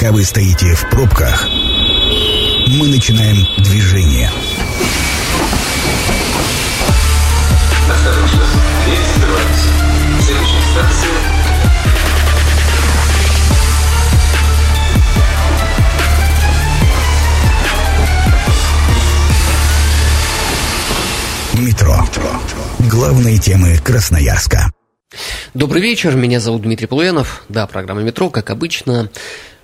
Пока вы стоите в пробках, мы начинаем движение. Метро. Главные темы Красноярска. Добрый вечер, меня зовут Дмитрий Полуянов. Да, программа «Метро», как обычно,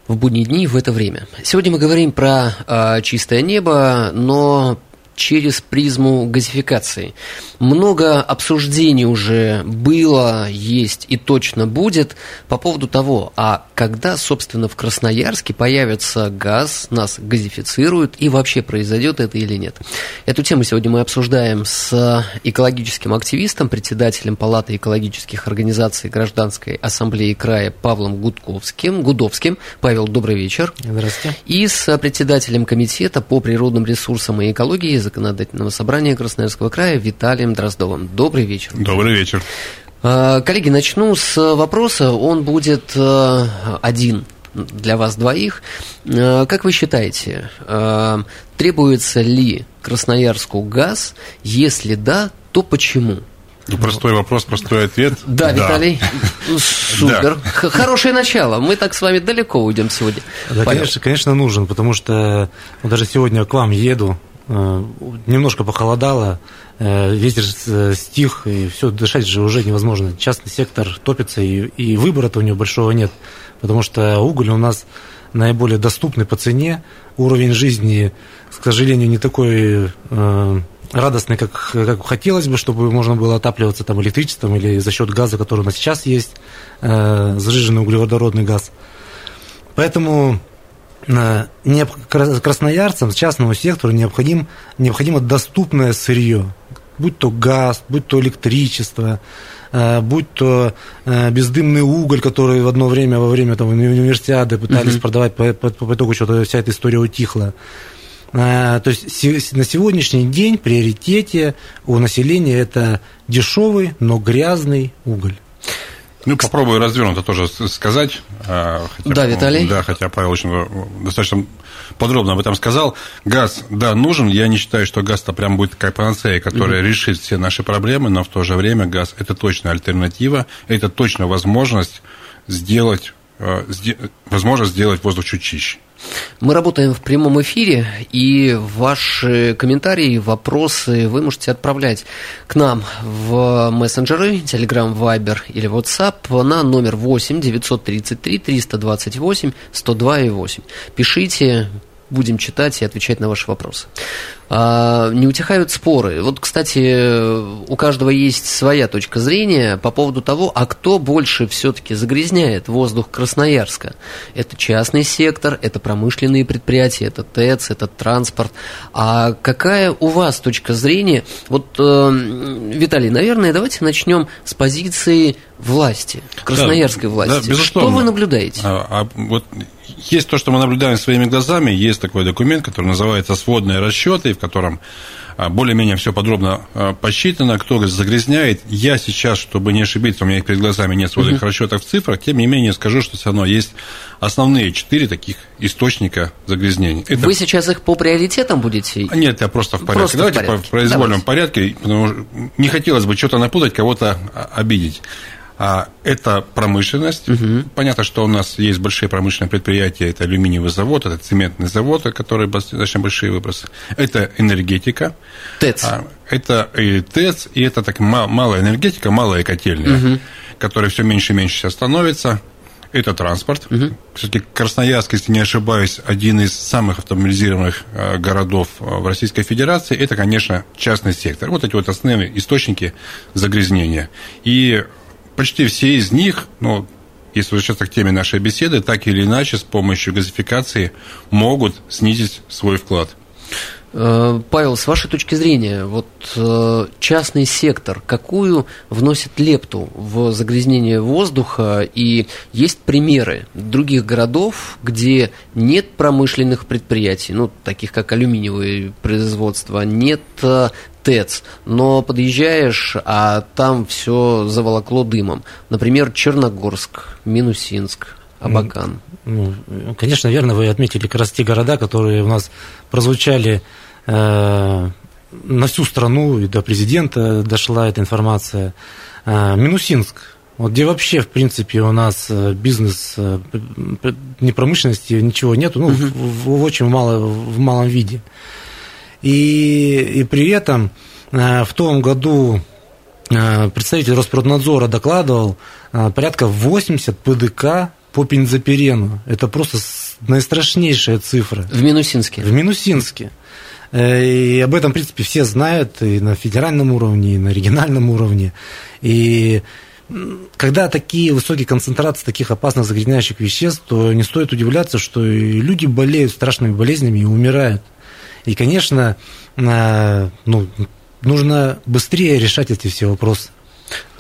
в будние дни в это время. Сегодня мы говорим про э, чистое небо, но через призму газификации. Много обсуждений уже было, есть и точно будет по поводу того, а когда, собственно, в Красноярске появится газ, нас газифицируют и вообще произойдет это или нет. Эту тему сегодня мы обсуждаем с экологическим активистом, председателем Палаты экологических организаций Гражданской ассамблеи края Павлом Гудковским, Гудовским. Павел, добрый вечер. Здравствуйте. И с председателем комитета по природным ресурсам и экологии Законодательного собрания Красноярского края Виталием Дроздовым. Добрый вечер. Добрый вечер. Э, Коллеги, начну с вопроса. Он будет э, один для вас двоих. Э, Как вы считаете, требуется ли Красноярску газ? Если да, то почему? Ну, простой вопрос, простой ответ. Да, Виталий, супер. Хорошее начало. Мы так с вами далеко уйдем сегодня. Да, конечно, конечно, нужен, потому что вот даже сегодня к вам еду, немножко похолодало, э, ветер э, стих, и все, дышать же уже невозможно. Частный сектор топится, и, и выбора-то у него большого нет, потому что уголь у нас наиболее доступный по цене, уровень жизни, к сожалению, не такой э, радостный, как, как хотелось бы, чтобы можно было отапливаться там электричеством или за счет газа, который у нас сейчас есть, э, сжиженный углеводородный газ. Поэтому э, красноярцам, частному сектору необходим, необходимо доступное сырье, будь то газ, будь то электричество, э, будь то э, бездымный уголь, который в одно время, во время там, уни- универсиады пытались Мгм. продавать, по, по- по итогу что-то вся эта история утихла. Э, То есть на сегодняшний день приоритете у населения это дешевый, но грязный уголь. Ну, попробую развернуто тоже сказать. а, хотя, Да, Виталий? Да, хотя Павел очень э, достаточно подробно об этом сказал. Газ, да, нужен. Я не считаю, что газ-то прям будет как панацея, которая решит все наши проблемы, но в то же время газ – это точно альтернатива, это точно возможность сделать, э, возможность сделать воздух чуть чище. Мы работаем в прямом эфире, и ваши комментарии, вопросы вы можете отправлять к нам в мессенджеры, Telegram, Viber или WhatsApp на номер 8 933 328 102 и 8. Пишите, будем читать и отвечать на ваши вопросы. А, не утихают споры. Вот, кстати, у каждого есть своя точка зрения по поводу того, а кто больше все-таки загрязняет воздух Красноярска. Это частный сектор, это промышленные предприятия, это ТЭЦ, это транспорт. А какая у вас точка зрения? Вот, э, Виталий, наверное, давайте начнем с позиции власти, красноярской Да, власти. да, безусловно. Что вы наблюдаете? А, а вот есть то, что мы наблюдаем своими глазами, есть такой документ, который называется «Сводные расчеты», в котором а, более-менее все подробно а, посчитано, кто загрязняет. Я сейчас, чтобы не ошибиться, у меня их перед глазами нет сводных расчетов в цифрах, тем не менее скажу, что все равно есть основные четыре таких источника загрязнений. Это Вы сейчас их по приоритетам будете? а Нет, я просто в порядке. Просто в Давайте порядке. по произвольном Давайте. порядке, потому что не хотелось бы что-то напутать, кого-то обидеть. А, это промышленность. Понятно, что у нас есть большие промышленные предприятия. Это алюминиевый завод, это цементный завод, который достаточно большие выбросы. Это энергетика. ТЭЦ. А, Это и ТЭЦ, и это так ма- малая энергетика, малая котельная, которая все меньше и меньше сейчас становится. Это транспорт. Все-таки Красноярск, если не ошибаюсь, один из самых автомобилизированных э, городов э, в Российской Федерации. Это, конечно, частный сектор. Вот эти вот основные источники загрязнения. И почти все из них, ну, если возвращаться к теме нашей беседы, так или иначе с помощью газификации могут снизить свой вклад. Э, Павел, с вашей точки зрения, вот э, частный сектор какую вносит лепту в загрязнение воздуха? И есть примеры других городов, где нет промышленных предприятий, ну, таких как алюминиевое производство, нет э, ТЭЦ, но подъезжаешь, а там все заволокло дымом. Например, Черногорск, Минусинск, Абакан. Ну, конечно, верно, вы отметили как раз те города, которые у нас прозвучали э, на всю страну, и до президента дошла эта информация. Э, Минусинск, вот где вообще, в принципе, у нас э, бизнес э, не промышленности, ничего нету, ну, uh-huh. в, в очень мало, в малом виде. И, и при этом э, в том году представитель Роспроднадзора докладывал порядка 80 ПДК по бензопирену. Это просто наистрашнейшая цифра. В Минусинске? В Минусинске. И об этом, в принципе, все знают и на федеральном уровне, и на региональном уровне. И когда такие высокие концентрации таких опасных загрязняющих веществ, то не стоит удивляться, что и люди болеют страшными болезнями и умирают. И, конечно, а, ну, нужно быстрее решать эти все вопросы.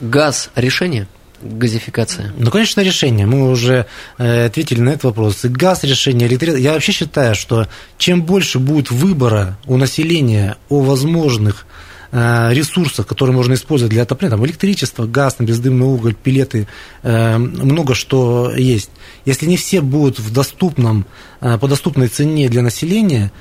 Газ – решение? газификация? Ну, конечно, решение. Мы уже э, ответили на этот вопрос. И газ решение, электричество. Я вообще считаю, что чем больше будет выбора у населения о возможных Э, ресурсов, которые можно использовать для отопления, там электричество, газ, бездымный уголь, пилеты, э, много что есть. Если не все будут в доступном, по доступной цене для населения,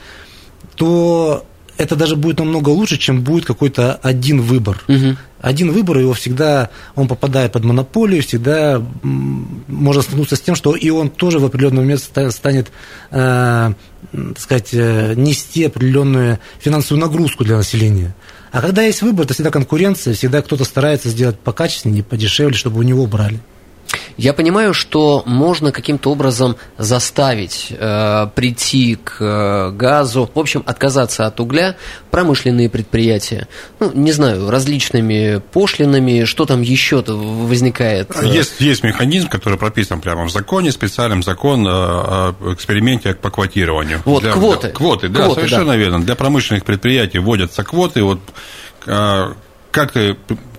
то это даже будет намного лучше, чем будет какой-то один выбор. Угу. Один выбор, его всегда, он попадает под монополию, всегда можно столкнуться с тем, что и он тоже в определенный момент станет, э, так сказать, нести определенную финансовую нагрузку для населения. А когда есть выбор, то всегда конкуренция, всегда кто-то старается сделать покачественнее, подешевле, чтобы у него брали. Я понимаю, что можно каким-то образом заставить э, прийти к э, газу, в общем, отказаться от угля промышленные предприятия. Ну, не знаю, различными пошлинами, что там еще возникает. Есть, есть механизм, который прописан прямо в законе, специальным закон о эксперименте по квотированию. Вот, для, квоты. Для, квоты, да, квоты, совершенно да. верно. Для промышленных предприятий вводятся квоты. Вот а, как ты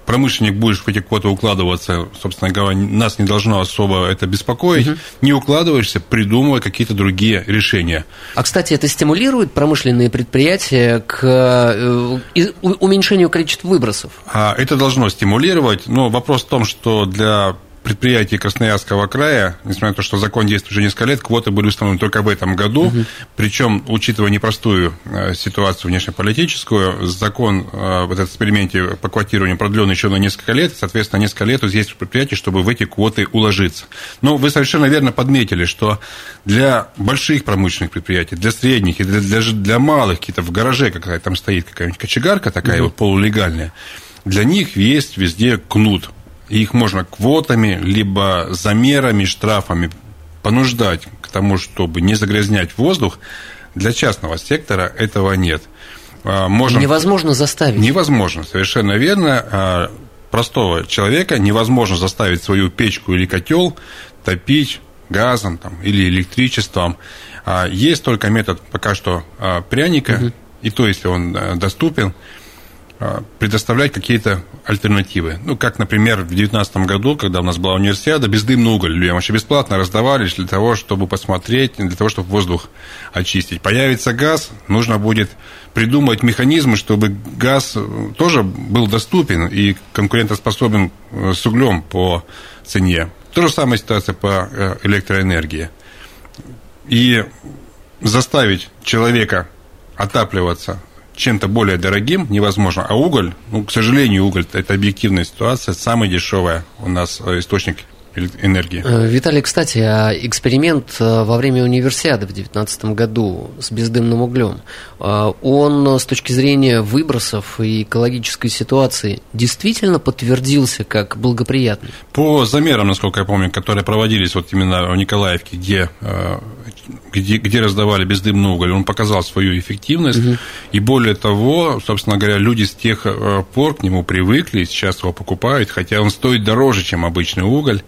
промышленник будешь в эти квоты укладываться, собственно говоря, нас не должно особо это беспокоить. Угу. Не укладываешься, придумывай какие-то другие решения. А, кстати, это стимулирует промышленные предприятия к э, уменьшению количества выбросов? А, это должно стимулировать, но вопрос в том, что для предприятий Красноярского края, несмотря на то, что закон действует уже несколько лет, квоты были установлены только в этом году. Угу. Причем, учитывая непростую э, ситуацию внешнеполитическую, закон э, в этом эксперименте по квотированию продлен еще на несколько лет. Соответственно, несколько лет есть предприятий, чтобы в эти квоты уложиться. Но вы совершенно верно подметили, что для больших промышленных предприятий, для средних и для, для, для малых, какие-то в гараже какая-то там стоит какая-нибудь кочегарка такая угу. вот полулегальная, для них есть везде кнут их можно квотами, либо замерами, штрафами понуждать к тому, чтобы не загрязнять воздух. Для частного сектора этого нет. А, можем... Невозможно заставить. Невозможно, совершенно верно. А, простого человека невозможно заставить свою печку или котел топить газом там, или электричеством. А, есть только метод пока что пряника, угу. и то, если он доступен, а, предоставлять какие-то альтернативы. Ну, как, например, в 2019 году, когда у нас была универсиада, бездымный уголь людям вообще бесплатно раздавали для того, чтобы посмотреть, для того, чтобы воздух очистить. Появится газ, нужно будет придумать механизмы, чтобы газ тоже был доступен и конкурентоспособен э, с углем по цене. То же самое ситуация по э, электроэнергии. И заставить человека отапливаться чем-то более дорогим невозможно. А уголь, ну, к сожалению, уголь – это объективная ситуация, самый дешевый у нас э, источник энергии. Э, Виталий, кстати, а эксперимент э, во время универсиады в 2019 году с бездымным углем, он с точки зрения выбросов и экологической ситуации действительно подтвердился как благоприятный? По замерам, насколько я помню, которые проводились вот именно в Николаевке, где где, где раздавали бездымный уголь, он показал свою эффективность. Угу. И более того, собственно говоря, люди с тех э, пор к нему привыкли, сейчас его покупают, хотя он стоит дороже, чем обычный уголь.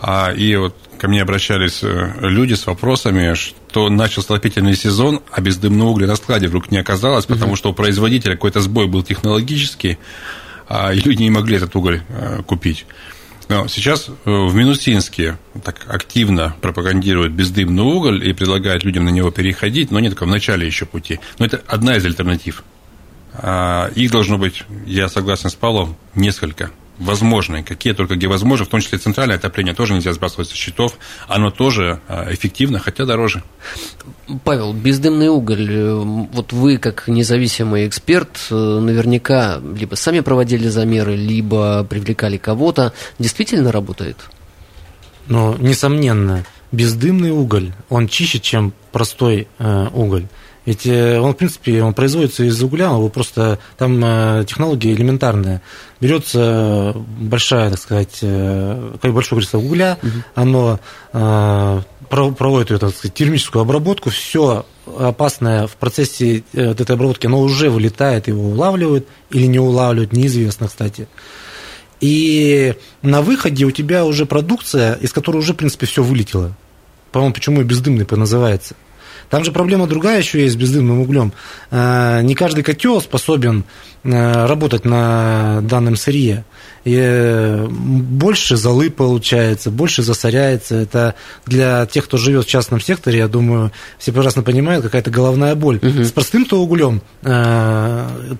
А, и вот ко мне обращались э, люди с вопросами, что начался отопительный сезон, а бездымного угля на складе вдруг не оказалось, потому угу. что у производителя какой-то сбой был технологический, а, и люди не могли этот уголь э, купить. Но сейчас э, в Минусинске так активно пропагандируют бездымный уголь и предлагают людям на него переходить, но не только в начале еще пути. Но это одна из альтернатив. А их должно быть, я согласен с Павлом, несколько. Возможны, какие только где возможны, в том числе центральное отопление тоже нельзя сбрасывать со счетов, оно тоже а, эффективно, хотя дороже. Павел, бездымный уголь, э, вот вы как независимый эксперт э, наверняка либо сами проводили замеры, либо привлекали кого-то, действительно работает? Ну, несомненно, бездымный уголь, он чище, чем простой э, уголь. Ведь э, он, в принципе, он производится из угля, его просто там э, технология элементарная. Берется большая, так сказать, э, большое количество угля, угу. оно проводит ее, так сказать, термическую обработку, все опасное в процессе вот этой обработки, оно уже вылетает, его улавливают или не улавливают, неизвестно, кстати. И на выходе у тебя уже продукция, из которой уже, в принципе, все вылетело. По-моему, почему и бездымный называется. Там же проблема другая еще есть с бездымным углем. Э, не каждый котел способен э, работать на данном сырье. И э, больше золы получается, больше засоряется. Это для тех, кто живет в частном секторе, я думаю, все прекрасно понимают, какая-то головная боль. Угу. С простым-то углем,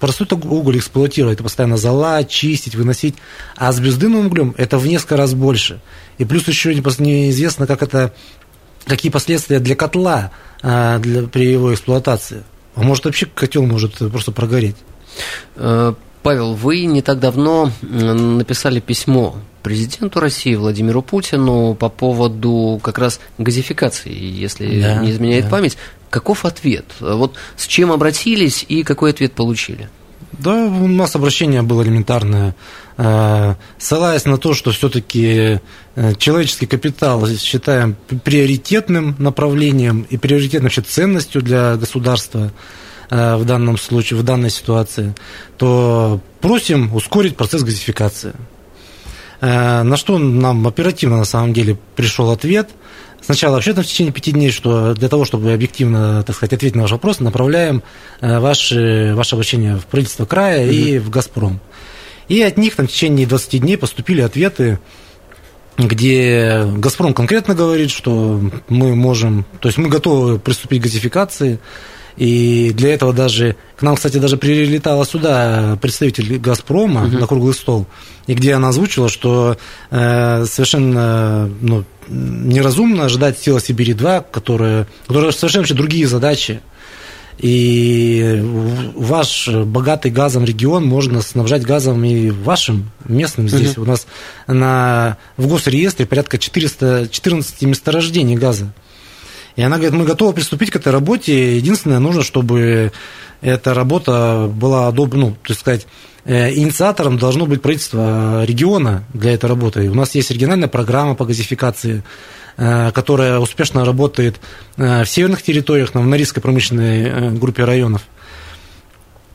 простой уголь эксплуатировать, это постоянно зола, чистить, выносить. А с бездымным углем это в несколько раз больше. И плюс еще неизвестно, как это какие последствия для котла для, при его эксплуатации. А может вообще котел может просто прогореть. Э, Павел, вы не так давно написали письмо президенту России Владимиру Путину по поводу как раз газификации, если да, не изменяет да. память. Каков ответ? Вот с чем обратились и какой ответ получили? Да, у нас обращение было элементарное. Э, ссылаясь на то, что все-таки человеческий капитал считаем приоритетным направлением и приоритетной вообще ценностью для государства э, в данном случае, в данной ситуации, то просим ускорить процесс газификации. На что нам оперативно на самом деле пришел ответ – Сначала вообще в течение пяти дней, что для того, чтобы объективно, так сказать, ответить на ваш вопрос, направляем э, ваше, ваше обращение в правительство края угу. и в «Газпром». И от них там, в течение 20 дней поступили ответы, где «Газпром» конкретно говорит, что мы можем, то есть мы готовы приступить к газификации, и для этого даже, к нам, кстати, даже прилетала сюда представитель «Газпрома» угу. на круглый стол, и где она озвучила, что э, совершенно ну, неразумно ожидать сила Сибири-2, которая, которая совершенно вообще другие задачи. И ваш богатый газом регион можно снабжать газом и вашим местным здесь. Uh-huh. У нас на, в госреестре порядка 400, 14 месторождений газа. И она говорит, мы готовы приступить к этой работе. Единственное, нужно, чтобы эта работа была одобрена, ну, есть сказать, э, инициатором должно быть правительство региона для этой работы. У нас есть региональная программа по газификации, э, которая успешно работает э, в северных территориях, в Норильской промышленной группе районов.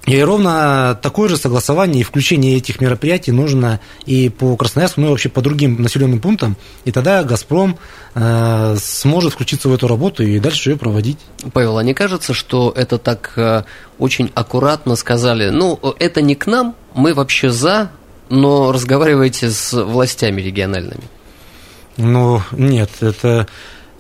И ровно такое же согласование и включение этих мероприятий нужно и по Красноярску, ну и вообще по другим населенным пунктам. И тогда «Газпром» э, сможет включиться в эту работу и дальше ее проводить. Павел, а не кажется, что это так э, очень аккуратно сказали? Ну, это не к нам, мы вообще за, но разговаривайте с властями региональными. Ну, нет, это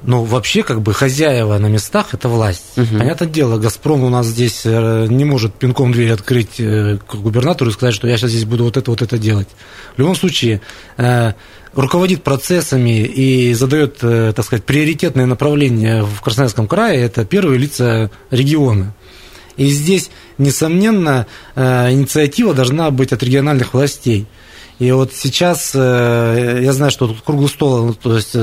ну, вообще, как бы, хозяева на местах – это власть. Угу. Понятное дело, «Газпром» у нас здесь э, не может пинком дверь открыть э, к губернатору и сказать, что я сейчас здесь буду вот это, вот это делать. В любом случае, э, руководит процессами и задает, так сказать, приоритетные направления в Красноярском крае – это первые лица региона. И здесь, несомненно, инициатива должна быть от региональных властей. И вот сейчас, я знаю, что тут круглый стол, то есть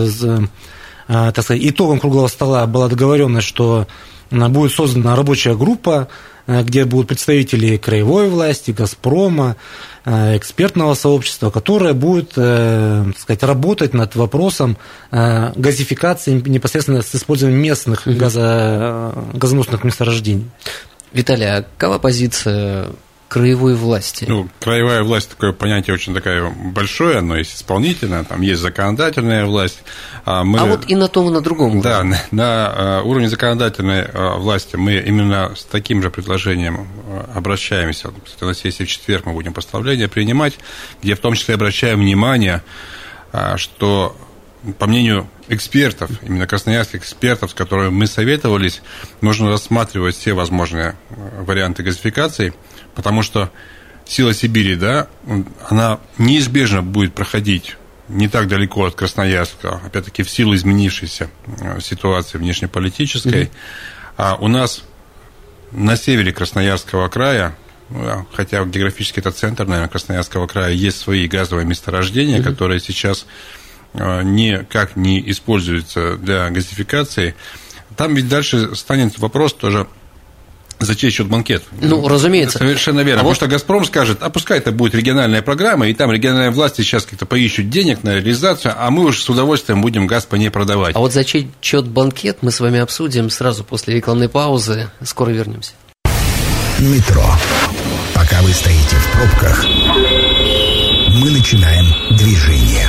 так сказать, итогом круглого стола была договоренность, что а, будет создана рабочая группа, а, где будут представители краевой власти, «Газпрома», экспертного сообщества, которое будет э, так сказать, работать над вопросом газификации непосредственно с использованием местных газо, газоносных месторождений. Виталий, а какова позиция краевой власти? Ну, краевая власть такое понятие очень такое большое, оно есть исполнительная, там есть законодательная власть. А, мы, а вот и на том, и на другом уровне. Да, на, на а, уровне законодательной а, власти мы именно с таким же предложением обращаемся. На сессии в четверг мы будем постановление принимать, где в том числе обращаем внимание, что по мнению экспертов, именно красноярских экспертов, с которыми мы советовались, нужно рассматривать все возможные варианты газификации – потому что сила Сибири, да, она неизбежно будет проходить не так далеко от Красноярска, опять-таки в силу изменившейся э, ситуации внешнеполитической. Mm-hmm. А у нас на севере Красноярского края, ну, хотя географически это центр, наверное, Красноярского края, есть свои газовые месторождения, mm-hmm. которые сейчас э, никак не используются для газификации. Там ведь дальше станет вопрос тоже за чей счет банкет? Ну, разумеется. Совершенно верно. А Потому вот... что «Газпром» скажет, а пускай это будет региональная программа, и там региональные власти сейчас как-то поищут денег на реализацию, а мы уж с удовольствием будем газ по ней продавать. А вот за чей счет банкет мы с вами обсудим сразу после рекламной паузы. Скоро вернемся. Метро. Пока вы стоите в пробках, мы начинаем движение.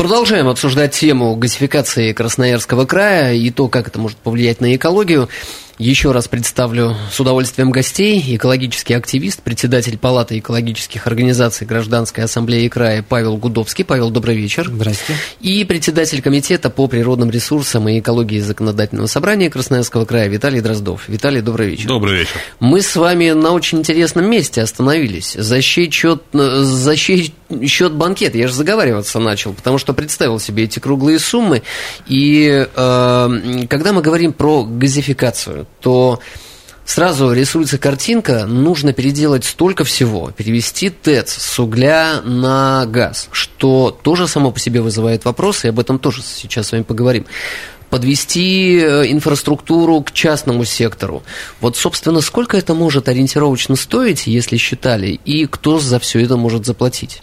Продолжаем обсуждать тему газификации Красноярского края и то, как это может повлиять на экологию. Еще раз представлю с удовольствием гостей. Экологический активист, председатель Палаты экологических организаций Гражданской ассамблеи края Павел Гудовский. Павел, добрый вечер. Здравствуйте. И председатель Комитета по природным ресурсам и экологии Законодательного собрания Красноярского края Виталий Дроздов. Виталий, добрый вечер. Добрый вечер. Мы с вами на очень интересном месте остановились. За счет, за чей счет банкет? Я же заговариваться начал, потому что представил себе эти круглые суммы. И э, когда мы говорим про газификацию, то сразу рисуется картинка, нужно переделать столько всего, перевести ТЭЦ с угля на газ, что тоже само по себе вызывает вопросы, и об этом тоже сейчас с вами поговорим. Подвести э, инфраструктуру к частному сектору. Вот, собственно, сколько это может ориентировочно стоить, если считали, и кто за все это может заплатить?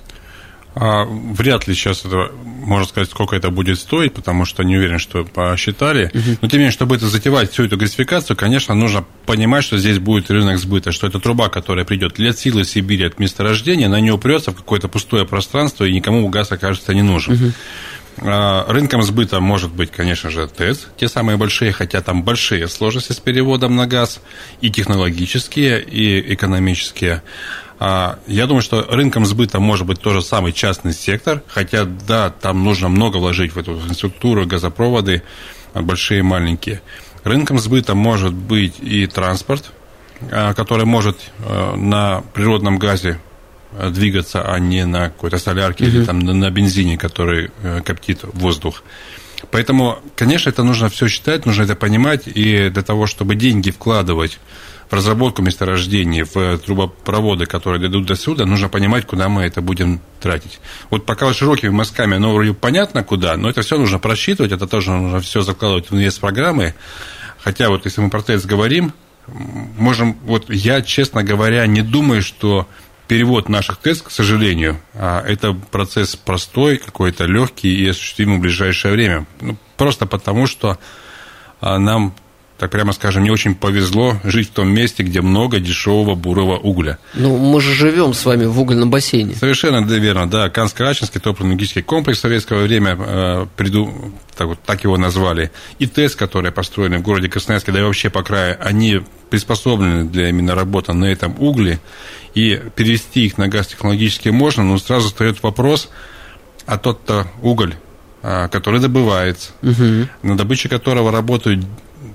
А, вряд ли сейчас это можно сказать, сколько это будет стоить, потому что не уверен, что посчитали. Угу. Но тем не менее, чтобы это затевать, всю эту газификацию, конечно, нужно понимать, что здесь будет рынок сбыта, что это труба, которая придет от силы Сибири, от месторождения, она не упрется в какое-то пустое пространство, и никому газ окажется не нужен. Угу. Рынком сбыта может быть, конечно же, ТЭЦ, те самые большие, хотя там большие сложности с переводом на газ, и технологические, и экономические. А, я думаю, что рынком сбыта может быть тоже самый частный сектор, хотя, да, там нужно много вложить в эту инфраструктуру, газопроводы, а, большие и маленькие. Рынком сбыта может быть и транспорт, а, который может на природном газе двигаться, а не на какой-то солярке угу. или там на бензине, который коптит воздух. Поэтому, конечно, это нужно все считать, нужно это понимать, и для того, чтобы деньги вкладывать в разработку месторождений, в трубопроводы, которые дойдут до сюда, нужно понимать, куда мы это будем тратить. Вот пока широкими мазками, оно вроде понятно куда, но это все нужно просчитывать, это тоже нужно все закладывать в инвест-программы. Хотя вот если мы про ТЭЦ говорим, можем, вот я, честно говоря, не думаю, что перевод наших ТЭЦ, к сожалению, а, это процесс простой, какой-то легкий и осуществимый в ближайшее время. Ну, просто потому, что а, нам так прямо скажем, не очень повезло жить в том месте, где много дешевого бурого угля. Ну, мы же живем с вами в угольном бассейне. Совершенно верно, да. Канско-Ачинский топливно-энергетический комплекс в советское время, э, приду, так, вот, так его назвали, и ТЭС, которые построены в городе Красноярске, да и вообще по краю, они приспособлены для именно работы на этом угле, и перевести их на газ технологически можно, но сразу встает вопрос, а тот-то уголь, а, который добывается, угу. на добыче которого работают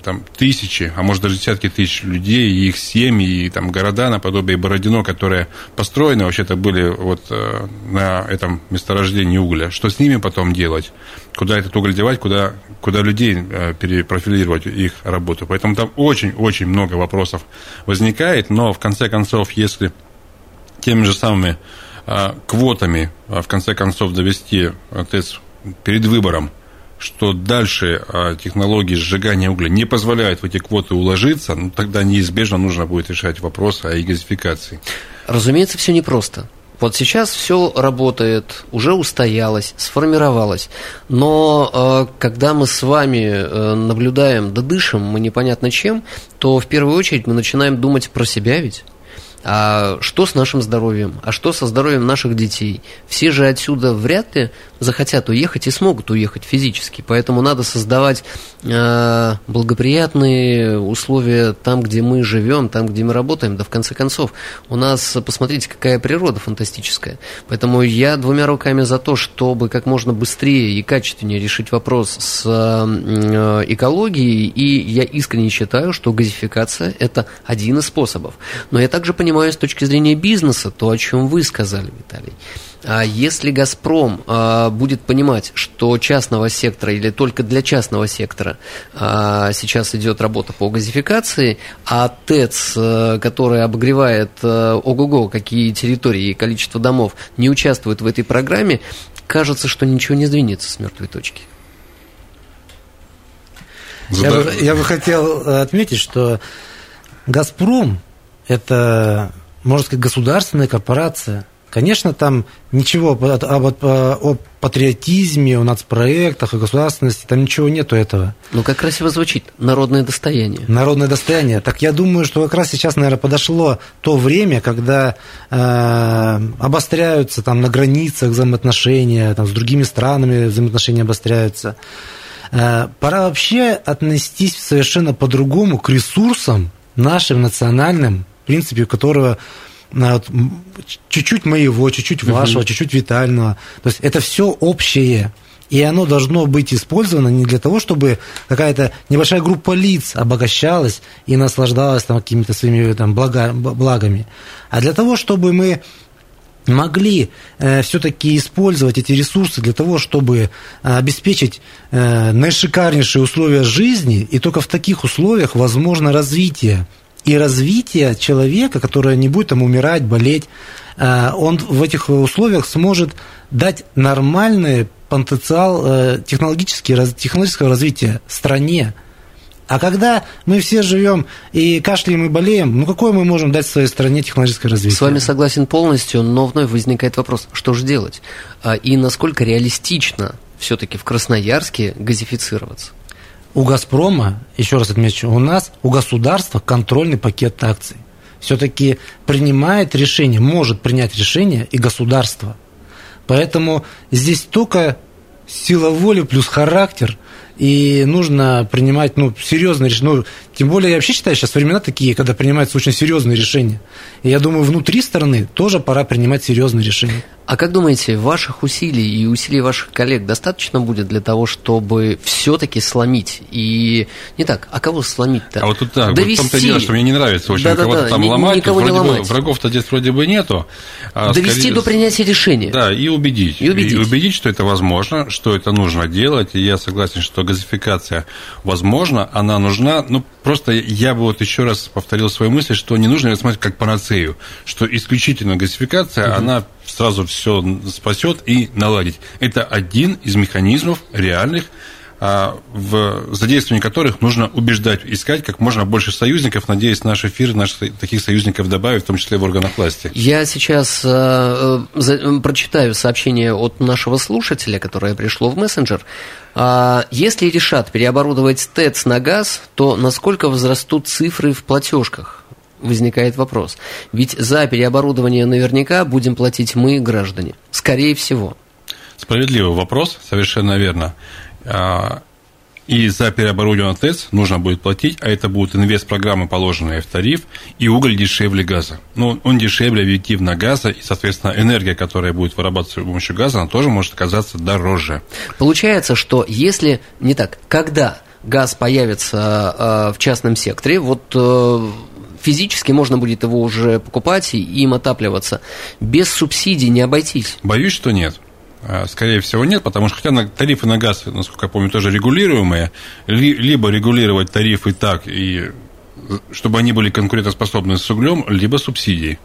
там тысячи, а может даже десятки тысяч людей, и их семьи, и там города наподобие Бородино, которые построены вообще-то были вот э, на этом месторождении угля. Что с ними потом делать? Куда этот уголь девать? Куда, куда людей э, перепрофилировать их работу? Поэтому там очень-очень много вопросов возникает, но в конце концов, если теми же самыми э, квотами в конце концов довести ТЭЦ перед выбором что дальше а, технологии сжигания угля не позволяют в эти квоты уложиться, ну, тогда неизбежно нужно будет решать вопрос о газификации. Разумеется, все непросто. Вот сейчас все работает, уже устоялось, сформировалось. Но э, когда мы с вами э, наблюдаем, да дышим мы непонятно чем, то в первую очередь мы начинаем думать про себя ведь. А что с нашим здоровьем? А что со здоровьем наших детей? Все же отсюда вряд ли захотят уехать и смогут уехать физически. Поэтому надо создавать э, благоприятные условия там, где мы живем, там, где мы работаем. Да в конце концов, у нас, посмотрите, какая природа фантастическая. Поэтому я двумя руками за то, чтобы как можно быстрее и качественнее решить вопрос с э, экологией. И я искренне считаю, что газификация – это один из способов. Но я также понимаю с точки зрения бизнеса то, о чем вы сказали, Виталий. А если «Газпром» а, будет понимать, что частного сектора или только для частного сектора а, сейчас идет работа по газификации, а ТЭЦ, который обогревает ого-го, какие территории и количество домов, не участвует в этой программе, кажется, что ничего не сдвинется с мертвой точки. Я бы, я бы хотел отметить, что «Газпром» – это, можно сказать, государственная корпорация – Конечно, там ничего об, об, о патриотизме, о нацпроектах, о государственности, там ничего нету этого. Ну, как красиво звучит, народное достояние. Народное достояние. Так я думаю, что как раз сейчас, наверное, подошло то время, когда э, обостряются там на границах взаимоотношения, там с другими странами взаимоотношения обостряются. Э, пора вообще отнестись совершенно по-другому к ресурсам нашим национальным, в принципе, которого чуть-чуть моего, чуть-чуть вашего, угу. чуть-чуть витального. То есть это все общее. И оно должно быть использовано не для того, чтобы какая-то небольшая группа лиц обогащалась и наслаждалась там какими-то своими там, блага, благами, а для того, чтобы мы могли э, все-таки использовать эти ресурсы для того, чтобы э, обеспечить э, наишикарнейшие условия жизни, и только в таких условиях возможно развитие и развитие человека, которое не будет там умирать, болеть, э, он в этих условиях сможет дать нормальный потенциал э, технологического развития стране. А когда мы все живем и кашляем и болеем, ну какое мы можем дать своей стране технологическое развитие? С вами согласен полностью, но вновь возникает вопрос, что же делать? А, и насколько реалистично все-таки в Красноярске газифицироваться? У «Газпрома», еще раз отмечу, у нас, у государства контрольный пакет акций. Все-таки принимает решение, может принять решение и государство. Поэтому здесь только сила воли плюс характер, и нужно принимать ну, серьезные решения. Ну, тем более, я вообще считаю, сейчас времена такие, когда принимаются очень серьезные решения. И я думаю, внутри страны тоже пора принимать серьезные решения. А как думаете, ваших усилий и усилий ваших коллег достаточно будет для того, чтобы все-таки сломить? И не так, а кого сломить-то? А вот тут да, Довести... вот в том-то дело, что мне не нравится очень да, кого-то да, там ломать. Никого вроде не ломать. Бы, врагов-то здесь вроде бы нету. А Довести скорее... до принятия решения. Да, и убедить. И убедить. И убедить, что это возможно, что это нужно делать. И я согласен, что газификация возможна, она нужна. Ну, просто я бы вот еще раз повторил свою мысль, что не нужно рассматривать как панацею, что исключительно газификация, угу. она сразу все спасет и наладить. Это один из механизмов реальных, в задействовании которых нужно убеждать, искать как можно больше союзников. Надеюсь, наш эфир наших таких союзников добавит, в том числе в органах власти. Я сейчас э, за, прочитаю сообщение от нашего слушателя, которое пришло в мессенджер. А, если решат переоборудовать ТЭЦ на газ, то насколько возрастут цифры в платежках? возникает вопрос. Ведь за переоборудование наверняка будем платить мы, граждане. Скорее всего. Справедливый вопрос, совершенно верно. А, и за переоборудование ТЭЦ нужно будет платить, а это будут инвест-программы, положенные в тариф, и уголь дешевле газа. Ну, он дешевле объективно газа, и, соответственно, энергия, которая будет вырабатываться с помощью газа, она тоже может оказаться дороже. Получается, что если, не так, когда газ появится э, в частном секторе, вот э, физически можно будет его уже покупать и им отапливаться. Без субсидий не обойтись. Боюсь, что нет. А, скорее всего, нет, потому что хотя тарифы на газ, насколько я помню, тоже регулируемые, либо регулировать тарифы так, и, чтобы они были конкурентоспособны с углем, либо субсидии.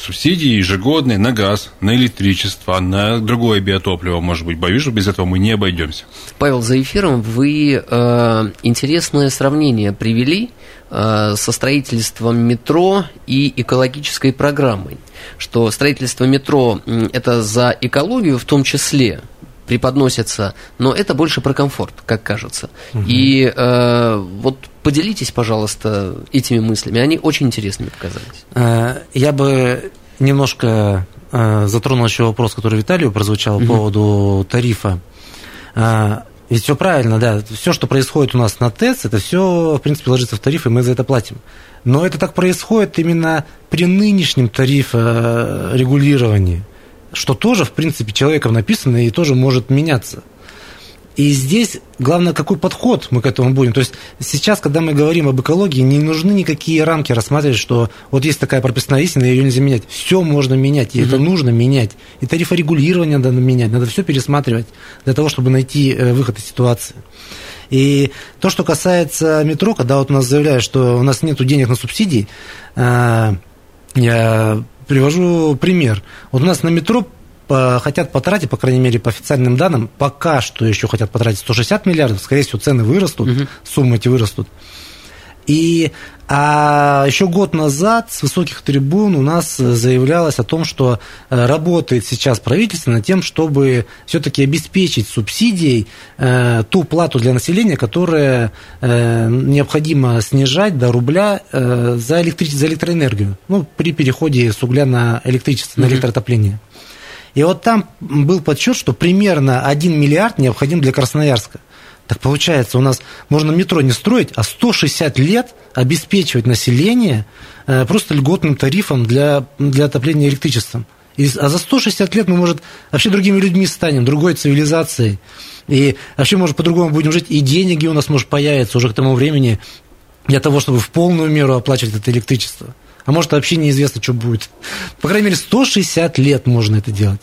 Субсидии ежегодные на газ, на электричество, на другое биотопливо, может быть. Боюсь, что без этого мы не обойдемся. Павел, за эфиром вы э, интересное сравнение привели Э, со строительством метро и экологической программой, что строительство метро – это за экологию в том числе, преподносятся, но это больше про комфорт, как кажется. Угу. И э, вот поделитесь, пожалуйста, этими мыслями. Они очень интересными показались. Э, я бы немножко э, затронул еще вопрос, который Виталию прозвучал угу. по поводу тарифа. Э, ведь все правильно, да. Все, что происходит у нас на ТЭЦ, это все, в принципе, ложится в тариф, и мы за это платим. Но это так происходит именно при нынешнем тарифорегулировании, что тоже, в принципе, человеком написано и тоже может меняться. И здесь главное, какой подход мы к этому будем. То есть сейчас, когда мы говорим об экологии, не нужны никакие рамки рассматривать, что вот есть такая прописная истина, ее нельзя менять. Все можно менять, и угу. это нужно менять. И тарифорегулирование надо менять, надо все пересматривать для того, чтобы найти э, выход из ситуации. И то, что касается метро, когда вот у нас заявляют, что у нас нет денег на субсидии, э, я привожу пример. Вот у нас на метро хотят потратить, по крайней мере, по официальным данным, пока что еще хотят потратить 160 миллиардов, скорее всего, цены вырастут, угу. суммы эти вырастут. И а еще год назад с высоких трибун у нас заявлялось о том, что э, работает сейчас правительство над тем, чтобы все-таки обеспечить субсидией э, ту плату для населения, которая э, необходимо снижать до рубля э, за, электри... за электроэнергию, ну, при переходе с угля на электричество, на электротопление. И вот там был подсчет, что примерно 1 миллиард необходим для Красноярска. Так получается, у нас можно метро не строить, а 160 лет обеспечивать население э, просто льготным тарифом для, для отопления электричеством. И, а за 160 лет мы, может, вообще другими людьми станем, другой цивилизацией. И вообще, может, по-другому будем жить. И деньги у нас, может, появятся уже к тому времени для того, чтобы в полную меру оплачивать это электричество. А может, вообще неизвестно, что будет. По крайней мере, 160 лет можно это делать.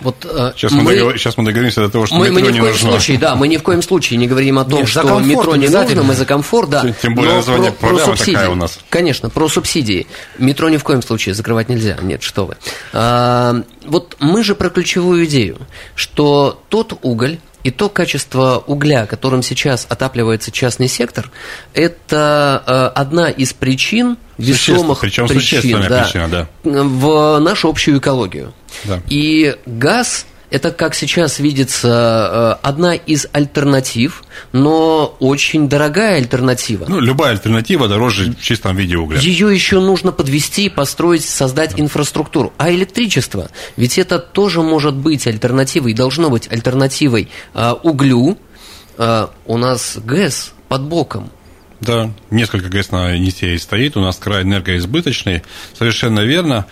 Вот, э, сейчас, мы, мы договор... сейчас мы договоримся до того, что мы, метро мы ни в коем нужно. случае, да, мы ни в коем случае не говорим о том, Нет, что метро не нужно, мы за комфорт, да. Тем более название про, про субсидии. такая у нас. Конечно, про субсидии. Метро ни в коем случае закрывать нельзя. Нет, что вы. А, вот мы же про ключевую идею, что тот уголь, и то качество угля, которым сейчас отапливается частный сектор, это э, одна из причин, весомых причем причин да, причина, да. в нашу общую экологию. Да. И газ это, как сейчас видится, э, одна из альтернатив, но очень дорогая альтернатива. Ну, любая альтернатива дороже в чистом виде угля. Ее еще нужно подвести, построить, создать да. инфраструктуру. А электричество, ведь это тоже может быть альтернативой, должно быть альтернативой э, углю. Э, у нас ГЭС под боком. Да, несколько ГЭС на Енисее стоит, у нас край энергоизбыточный, совершенно верно.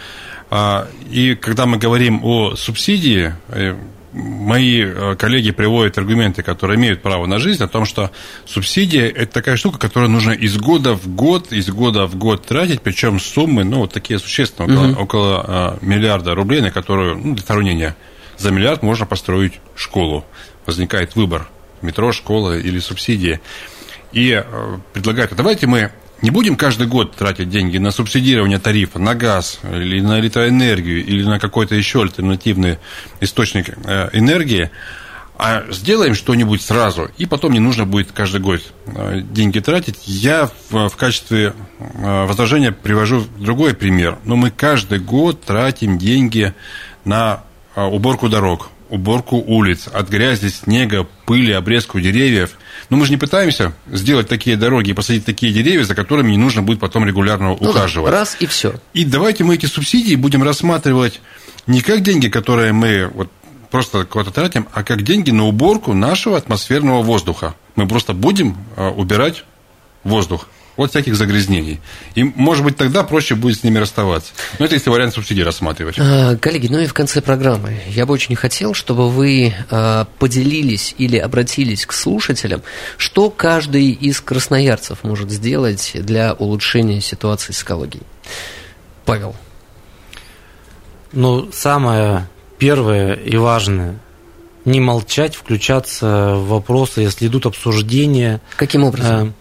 А, и когда мы говорим о субсидии, э, мои э, коллеги приводят аргументы, которые имеют право на жизнь, о том, что субсидия – это такая штука, которую нужно из года в год, из года в год тратить, причем суммы, ну, вот такие существенные, около, угу. около а, миллиарда рублей, на которую, ну, для сравнения, за миллиард можно построить школу. Возникает выбор – метро, школа или субсидии. И э, предлагают, а давайте мы не будем каждый год тратить деньги на субсидирование тарифа, на газ или на электроэнергию или на какой-то еще альтернативный источник э, энергии, а сделаем что-нибудь сразу, и потом не нужно будет каждый год э, деньги тратить. Я в, качестве э, возражения привожу другой пример. Но мы каждый год тратим деньги на уборку дорог, уборку улиц, от грязи, снега, пыли, обрезку деревьев. Но мы же не пытаемся сделать такие дороги и посадить такие деревья, за которыми не нужно будет потом регулярно ну ухаживать. Да, раз и все. И давайте мы эти субсидии будем рассматривать не как деньги, которые мы вот просто куда-то тратим, а как деньги на уборку нашего атмосферного воздуха. Мы просто будем а, убирать воздух от всяких загрязнений. И, может быть, тогда проще будет с ними расставаться. Но это если вариант субсидий рассматривать. А, коллеги, ну и в конце программы я бы очень хотел, чтобы вы а, поделились или обратились к слушателям, что каждый из красноярцев может сделать для улучшения ситуации с экологией. Павел. Ну, самое первое и важное не молчать, включаться в вопросы, если идут обсуждения. Каким образом? Э,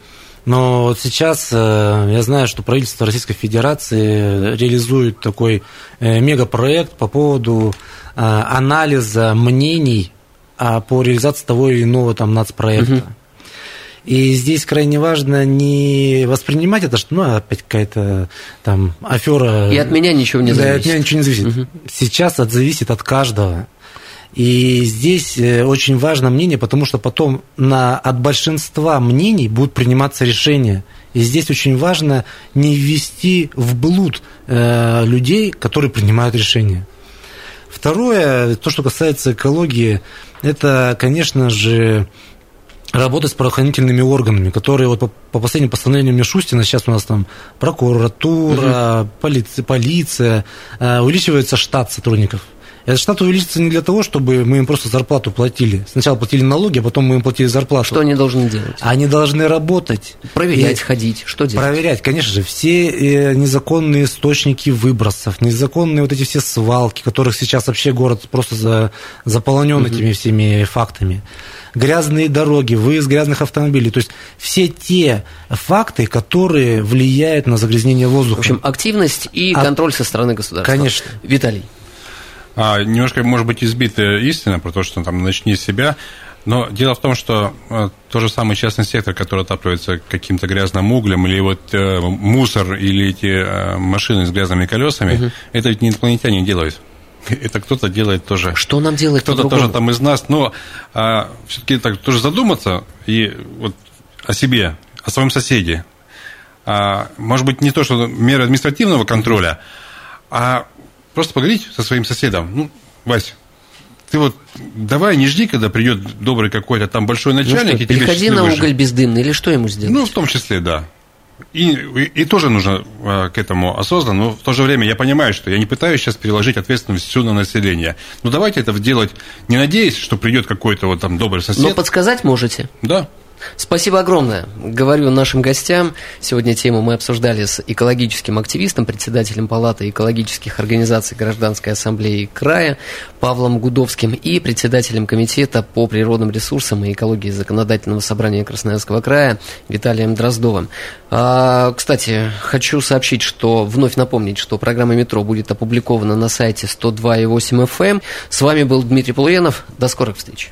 но вот сейчас э, я знаю, что правительство Российской Федерации реализует такой э, мегапроект по поводу э, анализа мнений а, по реализации того или иного там нацпроекта. Угу. И здесь крайне важно не воспринимать это, что ну, опять какая-то там афера. И от меня ничего не зависит. Да, от меня ничего не зависит. Угу. Сейчас это зависит от каждого. И здесь э, очень важно мнение, потому что потом на, от большинства мнений будут приниматься решения. И здесь очень важно не ввести в блуд э, людей, которые принимают решения. Второе, то, что касается экологии, это, конечно же, работать с правоохранительными органами, которые вот по, по последним постановлениям Мишустина, сейчас у нас там прокуратура, угу. полиция, полиция, э, увеличивается штат сотрудников. Этот штат увеличится не для того, чтобы мы им просто зарплату платили. Сначала платили налоги, а потом мы им платили зарплату. Что они должны делать? Они должны работать. Проверять, и ходить. Что делать? Проверять, конечно же, все э, незаконные источники выбросов, незаконные вот эти все свалки, которых сейчас вообще город просто заполнен угу. этими всеми фактами грязные дороги, выезд грязных автомобилей. То есть все те факты, которые влияют на загрязнение воздуха. В общем, активность и а... контроль со стороны государства. Конечно. Виталий. А, немножко, может быть, избитая истина про то, что там начни с себя. Но дело в том, что э, то же самое частный сектор, который отапливается каким-то грязным углем, или вот э, мусор, или эти э, машины с грязными колесами, угу. это ведь не инопланетяне делают это кто-то делает тоже. Что нам делать Кто-то тоже там из нас, но а, все-таки так тоже задуматься и вот о себе, о своем соседе. А, может быть, не то, что меры административного контроля, а просто поговорить со своим соседом. Ну, Вась, ты вот давай не жди, когда придет добрый какой-то там большой начальник. Ну что, и переходи на уголь бездымный или что ему сделать? Ну, в том числе, да. И, и, и тоже нужно э, к этому осознанно, но в то же время я понимаю, что я не пытаюсь сейчас переложить ответственность всю на население. Но давайте это сделать, не надеясь, что придет какой-то вот там добрый сосед. Но подсказать можете? Да. Спасибо огромное. Говорю нашим гостям. Сегодня тему мы обсуждали с экологическим активистом, председателем Палаты экологических организаций Гражданской Ассамблеи края Павлом Гудовским и председателем Комитета по природным ресурсам и экологии Законодательного собрания Красноярского края Виталием Дроздовым. А, кстати, хочу сообщить, что вновь напомнить, что программа «Метро» будет опубликована на сайте 102.8 FM. Эм. С вами был Дмитрий Полуенов. До скорых встреч.